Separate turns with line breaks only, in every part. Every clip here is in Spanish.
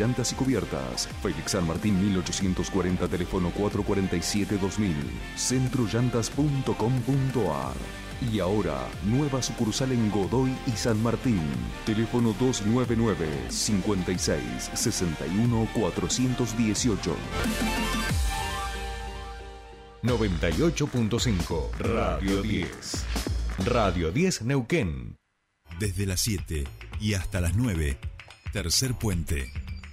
llantas y cubiertas. Félix San Martín 1840, teléfono 447-2000. Centrollantas.com.ar y ahora, nueva sucursal en Godoy y San Martín. Teléfono 299 56 61 418. 98.5 Radio 10. Radio 10 Neuquén.
Desde las 7 y hasta las 9. Tercer puente.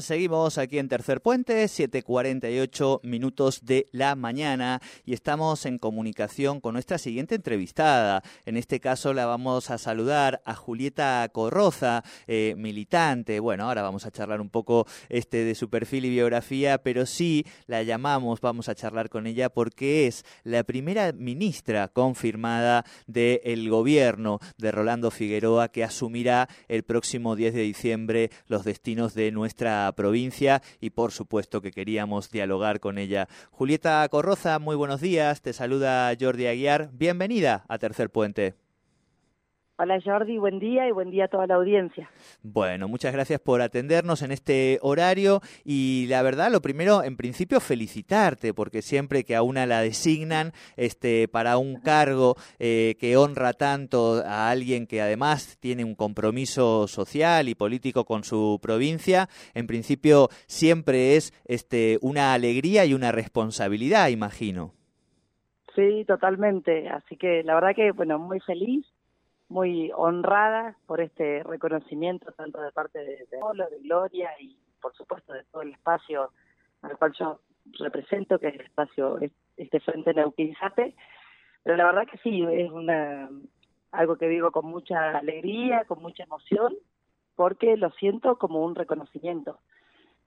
seguimos aquí en Tercer Puente, 7.48 minutos de la mañana y estamos en comunicación con nuestra siguiente entrevistada. En este caso la vamos a saludar a Julieta Corroza, eh, militante. Bueno, ahora vamos a charlar un poco este, de su perfil y biografía, pero sí la llamamos, vamos a charlar con ella porque es la primera ministra confirmada del gobierno de Rolando Figueroa que asumirá el próximo 10 de diciembre los destinos de nuestra provincia y por supuesto que queríamos dialogar con ella. Julieta Corroza, muy buenos días, te saluda Jordi Aguiar, bienvenida a Tercer Puente.
Hola Jordi, buen día y buen día a toda la audiencia.
Bueno, muchas gracias por atendernos en este horario y la verdad, lo primero, en principio, felicitarte porque siempre que a una la designan este, para un cargo eh, que honra tanto a alguien que además tiene un compromiso social y político con su provincia, en principio siempre es este, una alegría y una responsabilidad, imagino.
Sí, totalmente. Así que la verdad que, bueno, muy feliz muy honrada por este reconocimiento tanto de parte de, de de Gloria y por supuesto de todo el espacio al cual yo represento, que es el espacio, este Frente Neuquinzate. Pero la verdad que sí, es una algo que digo con mucha alegría, con mucha emoción, porque lo siento como un reconocimiento,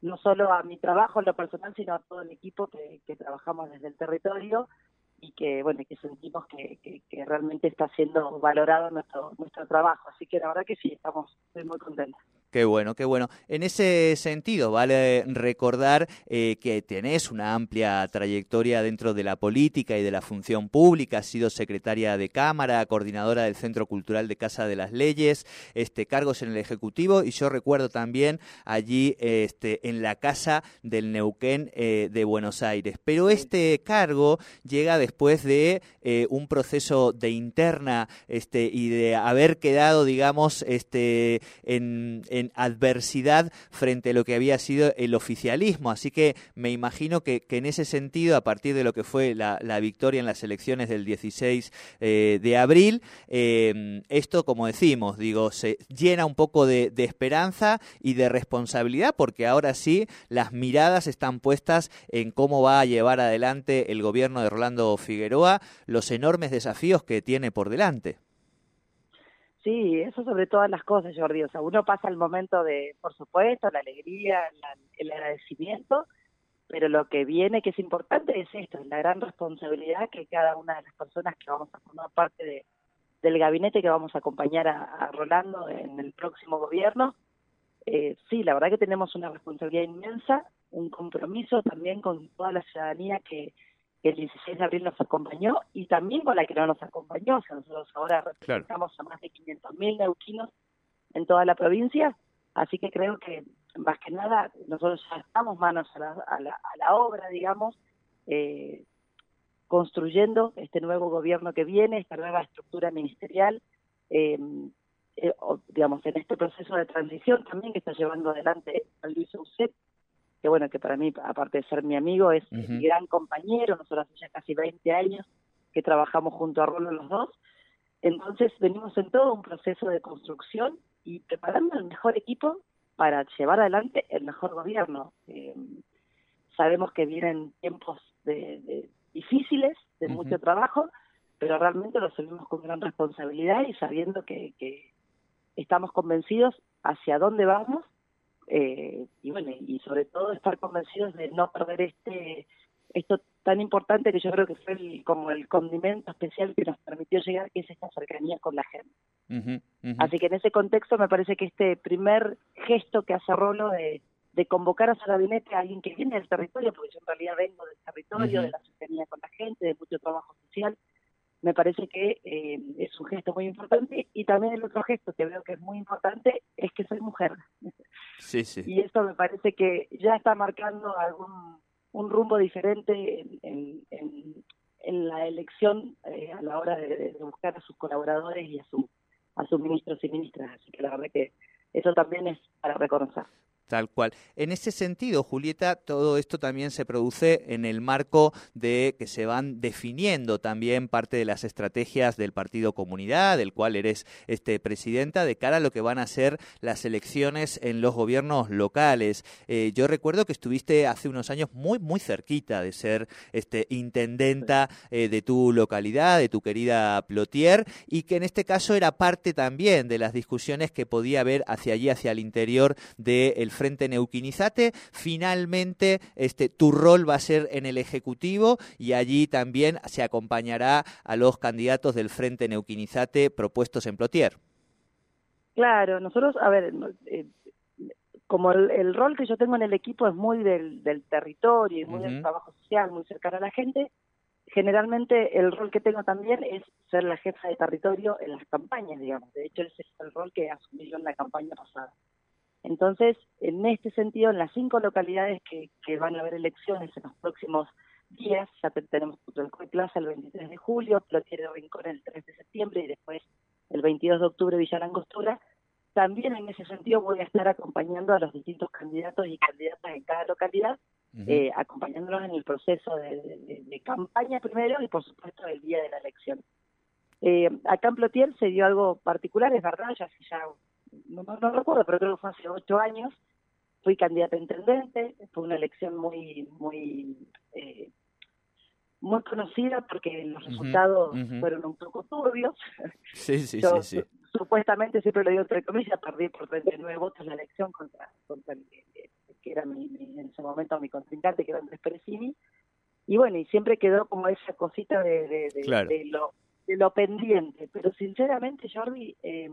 no solo a mi trabajo en lo personal, sino a todo el equipo que trabajamos desde el territorio y que bueno que sentimos que, que, realmente está siendo valorado nuestro nuestro trabajo. Así que la verdad que sí estamos muy contentos
Qué bueno, qué bueno. En ese sentido, vale recordar eh, que tenés una amplia trayectoria dentro de la política y de la función pública. Has sido secretaria de Cámara, coordinadora del Centro Cultural de Casa de las Leyes, este, cargos en el Ejecutivo y yo recuerdo también allí este, en la Casa del Neuquén eh, de Buenos Aires. Pero este cargo llega después de eh, un proceso de interna este, y de haber quedado, digamos, este, en adversidad frente a lo que había sido el oficialismo. Así que me imagino que, en ese sentido, a partir de lo que fue la, victoria en las elecciones del 16 eh, de abril, em, esto, como decimos, digo, se llena un poco de, esperanza y de responsabilidad porque ahora sí las miradas están puestas en cómo va a llevar adelante el gobierno de Rolando Figueroa los enormes desafíos que tiene por delante.
Sí, eso sobre todas las cosas, Jordi. O sea, uno pasa el momento de, por supuesto, la alegría, el agradecimiento, pero lo que viene, que es importante, es esto, es la gran responsabilidad que cada una de las personas que vamos a formar parte de, del gabinete que vamos a acompañar a, Rolando en el próximo gobierno. Eh, sí, la verdad que tenemos una responsabilidad inmensa, un compromiso también con toda la ciudadanía que el 16 de abril nos acompañó y también con la que no nos acompañó. O sea, nosotros ahora representamos a más de 500.000 neuquinos en toda la provincia, así que creo que más que nada nosotros ya estamos manos a la, a la, obra, digamos, eh, construyendo este nuevo gobierno que viene, esta nueva estructura ministerial, eh, eh, digamos, en este proceso de transición también que está llevando adelante Luis Eusebio, que bueno, que para mí, aparte de ser mi amigo, es mi gran compañero, nosotros hace ya casi 20 años que trabajamos junto a Rolo los dos, entonces venimos en todo un proceso de construcción y preparando el mejor equipo para llevar adelante el mejor gobierno. Eh, sabemos que vienen tiempos de, difíciles, de mucho trabajo, pero realmente lo seguimos con gran responsabilidad y sabiendo que, que estamos convencidos hacia dónde vamos eh, y bueno, y sobre todo estar convencidos de no perder este esto tan importante que yo creo que fue como el condimento especial que nos permitió llegar, que es esta cercanía con la gente. Así que en ese contexto me parece que este primer gesto que hace Rolo de, convocar a su gabinete a alguien que viene del territorio, porque yo en realidad vengo del territorio, de la cercanía con la gente, de mucho trabajo social, me parece que eh, es un gesto muy importante y también el otro gesto que veo que es muy importante es que soy mujer.
Sí, sí.
Y esto me parece que ya está marcando algún un rumbo diferente en, en, la elección eh, a la hora de, buscar a sus colaboradores y a, su, a sus ministros y ministras. Así que la verdad que eso también es para reconocer.
Tal cual. En ese sentido, Julieta, todo esto también se produce en el marco de que se van definiendo también parte de las estrategias del Partido Comunidad, del cual eres este presidenta, de cara a lo que van a ser las elecciones en los gobiernos locales. Eh, yo recuerdo que estuviste hace unos años muy, muy cerquita de ser este intendenta eh, de tu localidad, de tu querida Plotier, y que en este caso era parte también de las discusiones que podía haber hacia allí, hacia el interior del Frente Neuquinizate. Finalmente, este, tu rol va a ser en el Ejecutivo y allí también se acompañará a los candidatos del Frente Neuquinizate propuestos en Plotier.
Claro, nosotros, a ver, eh, como el, rol que yo tengo en el equipo es muy del, territorio y muy del trabajo social, muy cercano a la gente, generalmente el rol que tengo también es ser la jefa de territorio en las campañas, digamos. De hecho, ese es el rol que asumí yo en la campaña pasada. Entonces, en este sentido, en las cinco localidades que, van a haber elecciones en los próximos días, ya tenemos el Plaza el 23 de julio, Plotier Rincón el 3 de septiembre y después el 22 de octubre Villa Langostura, también en ese sentido voy a estar acompañando a los distintos candidatos y candidatas en cada localidad, eh, acompañándolos en el proceso de, campaña primero y por supuesto el día de la elección. Eh, acá en Plotier se dio algo particular, es verdad, ya hace ya no, no, recuerdo, pero creo que fue hace ocho años, fui candidata a intendente, fue una elección muy, muy, eh, muy conocida porque los resultados fueron un poco turbios.
Sí, sí, sí,
Supuestamente, siempre lo digo entre comillas, perdí por 39 votos la elección contra, contra el, que era mi, en ese momento mi contrincante, que era Andrés Perecini. Y bueno, y siempre quedó como esa cosita de, de, lo, de lo pendiente. Pero sinceramente, Jordi, eh,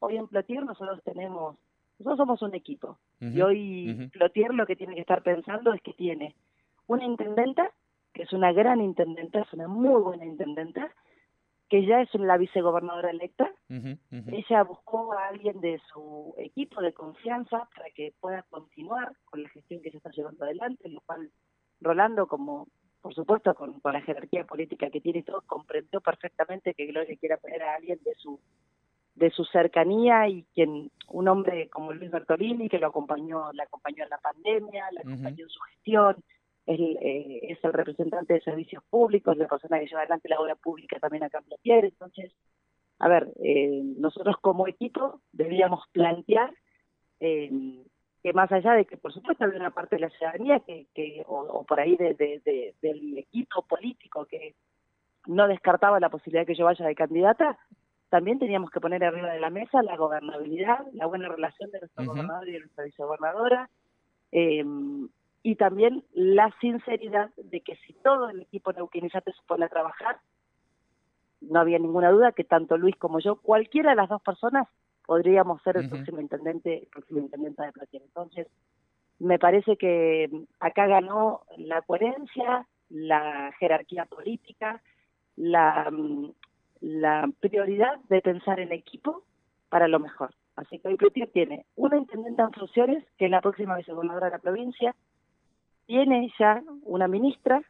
Hoy en Plotier nosotros tenemos, nosotros somos un equipo. y hoy Plotier lo que tiene que estar pensando es que tiene una intendenta, que es una gran intendenta, es una muy buena intendenta, que ya es la vicegobernadora electa. Ella buscó a alguien de su equipo de confianza para que pueda continuar con la gestión que se está llevando adelante, lo cual Rolando, como por supuesto con, con la jerarquía política que tiene y todo, comprendió perfectamente que Gloria quiera poner a alguien de su de su cercanía y quien un hombre como Luis Bertolini que lo acompañó, la acompañó en la pandemia, la acompañó en su gestión, eh, es el representante de servicios públicos, la persona que lleva adelante la obra pública también acá en Platier, entonces, a ver, eh, nosotros como equipo debíamos plantear eh, que más allá de que por supuesto había una parte de la ciudadanía que, que o, por ahí de, del equipo político que no descartaba la posibilidad de que yo vaya de candidata, también teníamos que poner arriba de la mesa la gobernabilidad, la buena relación de nuestro gobernador y de nuestra vicegobernadora, eh, y también la sinceridad de que si todo el equipo neuquinizante se pone a trabajar, no había ninguna duda que tanto Luis como yo, cualquiera de las dos personas, podríamos ser el próximo intendente, el próximo intendente de Platier. Entonces, me parece que acá ganó la coherencia, la jerarquía política, la, mm, la prioridad de pensar en equipo para lo mejor. Así que hoy Plutier tiene una intendente en funciones, que es la próxima vicegobernadora de la provincia, tiene ya una ministra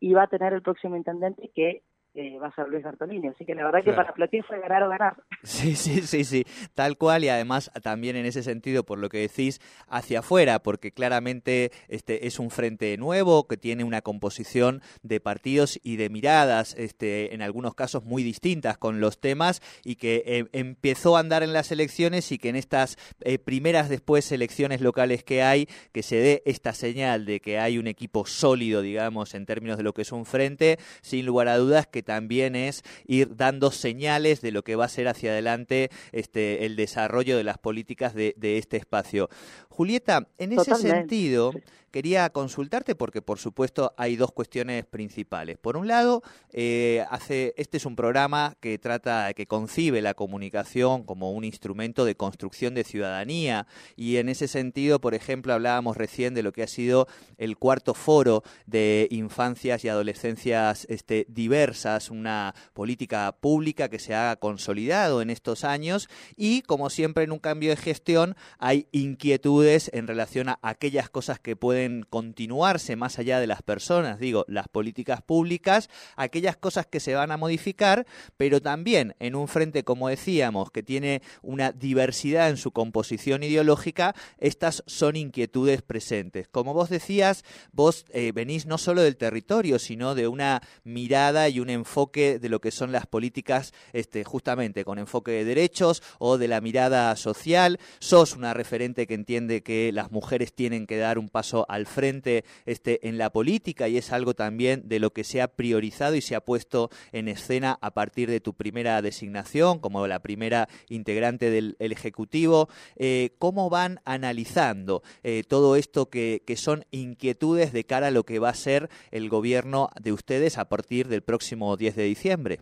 y va a tener el próximo intendente que eh, va a ser Luis Bertolini. Así que la verdad que para Plotier fue ganar o ganar.
Sí, sí, sí, sí, tal cual y además también en ese sentido, por lo que decís, hacia afuera, porque claramente este es un frente nuevo que tiene una composición de partidos y de miradas, este, en algunos casos muy distintas con los temas y que eh, empezó a andar en las elecciones y que en estas eh, primeras después elecciones locales que hay, que se dé esta señal de que hay un equipo sólido, digamos, en términos de lo que es un frente, sin lugar a dudas que también es ir dando señales de lo que va a ser hacia adelante este, el desarrollo de las políticas de, este espacio. Julieta, en ese sentido, quería consultarte porque, por supuesto, hay dos cuestiones principales. Por un lado, eh, hace, este es un programa que trata, que concibe la comunicación como un instrumento de construcción de ciudadanía y en ese sentido, por ejemplo, hablábamos recién de lo que ha sido el cuarto foro de infancias y adolescencias este, diversas, una política pública que se ha consolidado en estos años y, como siempre en un cambio de gestión, hay inquietudes en relación a aquellas cosas que pueden continuarse más allá de las personas, digo, las políticas públicas, aquellas cosas que se van a modificar, pero también en un frente, como decíamos, que tiene una diversidad en su composición ideológica, estas son inquietudes presentes. Como vos decías, vos eh, venís no solo del territorio, sino de una mirada y un enfoque de lo que son las políticas, este, justamente con enfoque de derechos o de la mirada social. Sos una referente que entiende que las mujeres tienen que dar un paso al frente este, en la política y es algo también de lo que se ha priorizado y se ha puesto en escena a partir de tu primera designación como la primera integrante del Ejecutivo. Eh, ¿Cómo van analizando eh, todo esto que, que son inquietudes de cara a lo que va a ser el gobierno de ustedes a partir del próximo 10 de diciembre?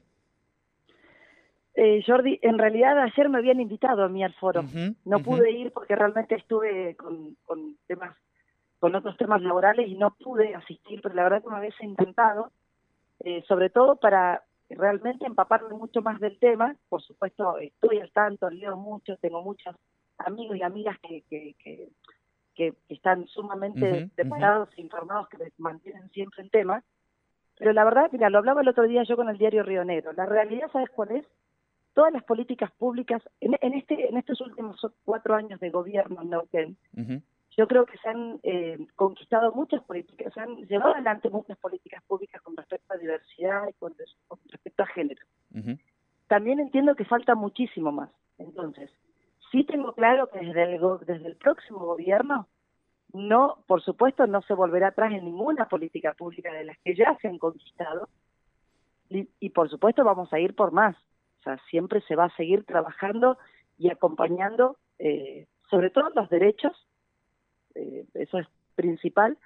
Eh, Jordi, en realidad ayer me habían invitado a mí al foro. no pude ir porque realmente estuve con, con temas con otros temas laborales y no pude asistir, pero la verdad que me hubiese intentado, eh, sobre todo para realmente empaparme mucho más del tema. Por supuesto, estoy al tanto, leo mucho, tengo muchos amigos y amigas que, que, que, están sumamente preparados e informados, que me mantienen siempre en tema. Pero la verdad, mira, lo hablaba el otro día yo con el diario Río Negro. La realidad, ¿sabes cuál es? Todas las políticas públicas, en, en este en estos últimos cuatro años de gobierno en Neuquén, yo creo que se han eh, conquistado muchas políticas, se han llevado adelante muchas políticas públicas con respecto a diversidad y con, respecto a género. También entiendo que falta muchísimo más. Entonces, sí tengo claro que desde el, desde el próximo gobierno, no, por supuesto, no se volverá atrás en ninguna política pública de las que ya se han conquistado. Y, por supuesto vamos a ir por más. O sea, siempre se va a seguir trabajando y acompañando, eh, sobre todo los derechos eh, eso es principal.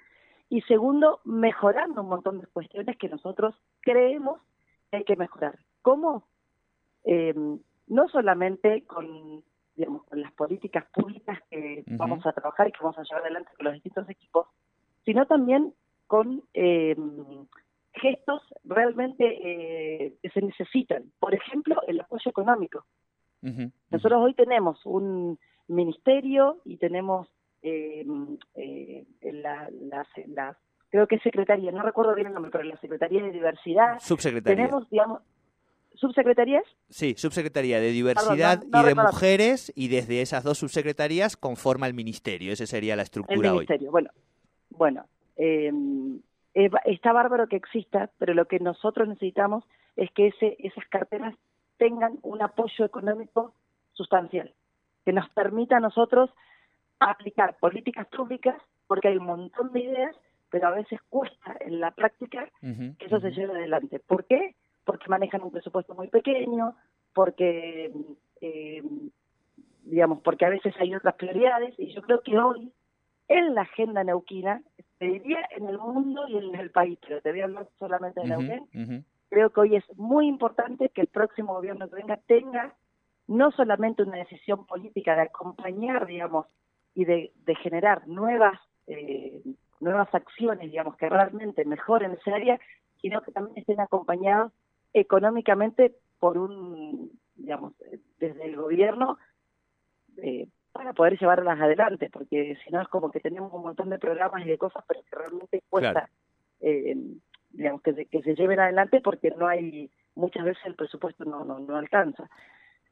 Y segundo, mejorando un montón de cuestiones que nosotros creemos que hay que mejorar. ¿Cómo? Eh, no solamente con, digamos, con las políticas públicas que vamos a trabajar y que vamos a llevar adelante con los distintos equipos, sino también con eh, gestos realmente eh, que se necesitan. Por ejemplo, el apoyo económico. Nosotros hoy tenemos un ministerio y tenemos eh, eh, la, la, creo que es secretaría, no recuerdo bien el nombre, pero la Secretaría de Diversidad.
Subsecretaría.
Tenemos, digamos, ¿subsecretarías?
Sí, Subsecretaría de Diversidad y de Mujeres, y desde esas dos subsecretarías conforma el ministerio, esa sería la estructura
el ministerio. Bueno, bueno eh, está bárbaro que exista, pero lo que nosotros necesitamos es que ese, esas carteras tengan un apoyo económico sustancial, que nos permita a nosotros aplicar políticas públicas porque hay un montón de ideas, pero a veces cuesta en la práctica que eso se lleve adelante. ¿Por qué? Porque manejan un presupuesto muy pequeño, porque, eh, digamos, porque a veces hay otras prioridades, y yo creo que hoy, en la agenda neuquina, te diría en el mundo y en el país, pero te voy a hablar solamente de Neuquén, creo que hoy es muy importante que el próximo gobierno que venga tenga no solamente una decisión política de acompañar, digamos, y de, generar nuevas eh, nuevas acciones, digamos, que realmente mejoren ese área, sino que también estén acompañados económicamente por un, digamos, desde el gobierno eh, para poder llevarlas adelante, porque si no es como que tenemos un montón de programas y de cosas, pero que realmente cuesta, eh, digamos, que se, que se lleven adelante porque no hay, muchas veces el presupuesto no, no, no alcanza.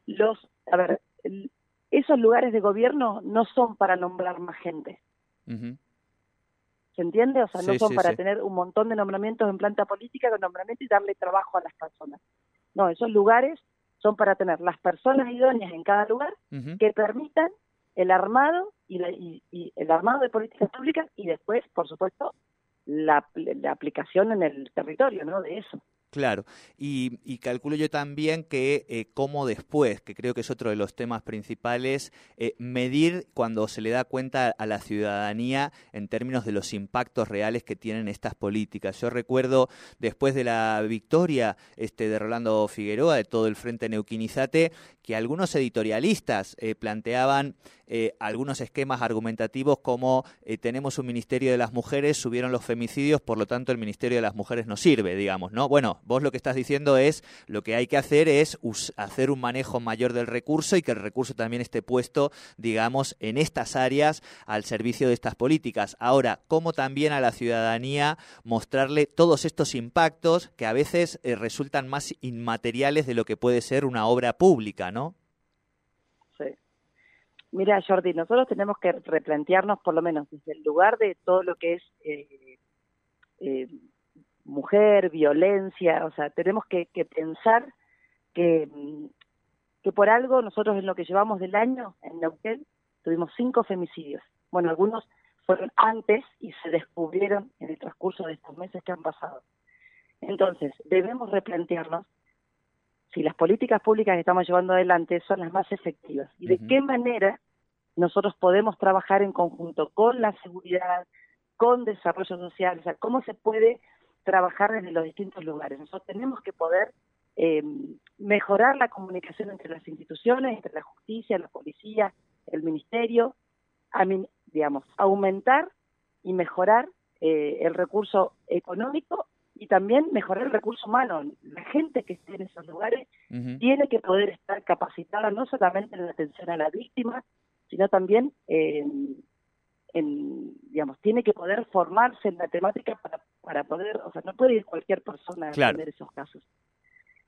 Los, a ver, esos lugares de gobierno no son para nombrar más gente. ¿Se entiende? O sea, no son para tener un montón de nombramientos en planta política, de nombramiento y darle trabajo a las personas. No, esos lugares son para tener las personas idóneas en cada lugar que permitan el armado y, el armado de políticas públicas y después, por supuesto, la, la, aplicación en el territorio, ¿no? De eso.
Claro, y, calculo yo también que eh, cómo después, que creo que es otro de los temas principales, eh, medir cuando se le da cuenta a la ciudadanía en términos de los impactos reales que tienen estas políticas. Yo recuerdo después de la victoria este, de Rolando Figueroa, de todo el Frente Neuquinizate, que algunos editorialistas eh, planteaban eh, algunos esquemas argumentativos como eh, tenemos un Ministerio de las Mujeres, subieron los femicidios, por lo tanto el Ministerio de las Mujeres no sirve, digamos, ¿no? Bueno, vos lo que estás diciendo es lo que hay que hacer es hacer un manejo mayor del recurso y que el recurso también esté puesto, digamos, en estas áreas al servicio de estas políticas. Ahora, ¿cómo también a la ciudadanía mostrarle todos estos impactos que a veces eh, resultan más inmateriales de lo que puede ser una obra pública, ¿no?
Mira, Jordi, nosotros tenemos que replantearnos, por lo menos desde el lugar de todo lo que es eh, eh, mujer, violencia, o sea, tenemos que, pensar que, que por algo nosotros en lo que llevamos del año en Neuquén tuvimos cinco femicidios. Bueno, algunos fueron antes y se descubrieron en el transcurso de estos meses que han pasado. Entonces, debemos replantearnos si las políticas públicas que estamos llevando adelante son las más efectivas. Y de qué manera nosotros podemos trabajar en conjunto con la seguridad, con desarrollo social, o sea, cómo se puede trabajar desde los distintos lugares. Nosotros tenemos que poder eh, mejorar la comunicación entre las instituciones, entre la justicia, la policía, el ministerio, digamos, aumentar y mejorar eh, el recurso económico y también mejorar el recurso humano. La gente que esté en esos lugares tiene que poder estar capacitada no solamente en la atención a la víctima, sino también en, digamos, tiene que poder formarse en la temática para, para poder, o sea, no puede ir cualquier persona a atender esos casos.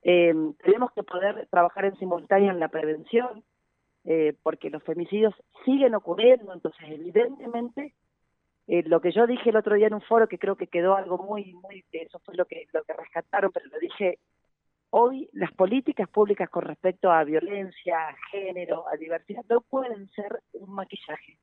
Eh, tenemos que poder trabajar en simultáneo en la prevención, eh, porque los femicidios siguen ocurriendo, entonces evidentemente eh, lo que yo dije el otro día en un foro que creo que quedó algo muy muy eso fue lo que lo que rescataron pero lo dije Hoy las políticas públicas con respecto a violencia, a género, a diversidad, no pueden ser un maquillaje.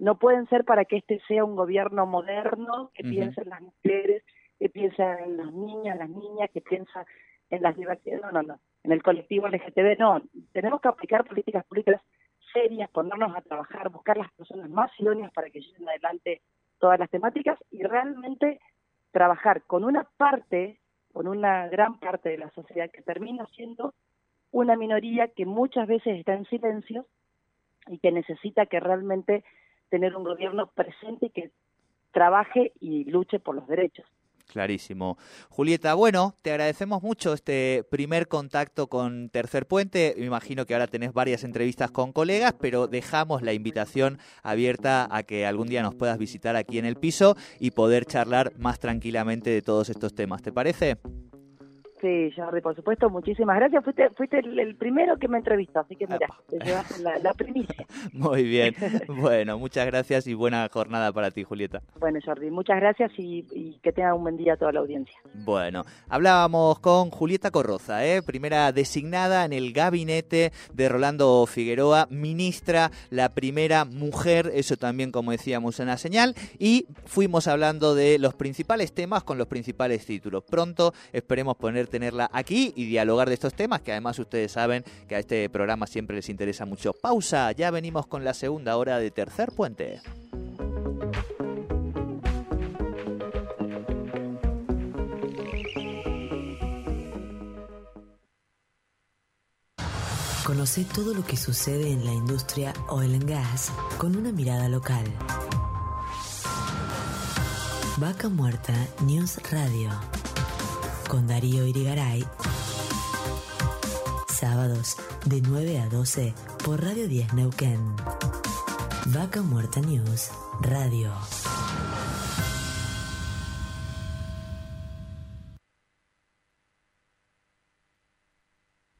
No pueden ser para que este sea un gobierno moderno que piense en las mujeres, que piensa en las niñas, las niñas, que piensa en las diversidades. No, no, no. En el colectivo LGTB, no. Tenemos que aplicar políticas públicas serias, ponernos a trabajar, buscar las personas más idóneas para que lleven adelante todas las temáticas y realmente trabajar con una parte con una gran parte de la sociedad que termina siendo una minoría que muchas veces está en silencio y que necesita que realmente tener un gobierno presente y que trabaje y luche por los derechos.
Clarísimo. Julieta, bueno, te agradecemos mucho este primer contacto con Tercer Puente. Me imagino que ahora tenés varias entrevistas con colegas, pero dejamos la invitación abierta a que algún día nos puedas visitar aquí en el piso y poder charlar más tranquilamente de todos estos temas. ¿Te parece?
Sí, Jordi, por supuesto, muchísimas gracias. Fuiste, fuiste el, primero que me entrevistó, así que mira, te llevaste la, primicia.
Muy bien. Bueno, muchas gracias y buena jornada para ti, Julieta.
Bueno, Jordi, muchas gracias y, que tenga un buen día a toda la audiencia.
Bueno, hablábamos con Julieta Corroza, ¿eh? primera designada en el gabinete de Rolando Figueroa, ministra, la primera mujer, eso también como decíamos en la señal, y fuimos hablando de los principales temas con los principales títulos. Pronto esperemos ponerte tenerla aquí y dialogar de estos temas que además ustedes saben que a este programa siempre les interesa mucho. Pausa, ya venimos con la segunda hora de Tercer Puente.
Conoce todo lo que sucede en la industria oil and gas con una mirada local. Vaca Muerta News Radio con Darío Irigaray. Sábados de 9 a 12 por Radio 10 Neuquén. Vaca Muerta News Radio.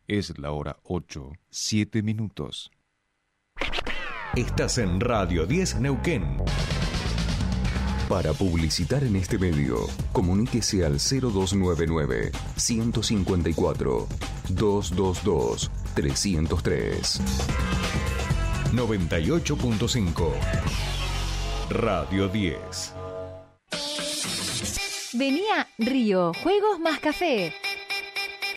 Es la hora 8, 7 minutos. Estás en Radio 10 Neuquén. Para publicitar en este medio, comuníquese al 0299 154 222 303. 98.5 Radio 10.
Venía Río, Juegos más Café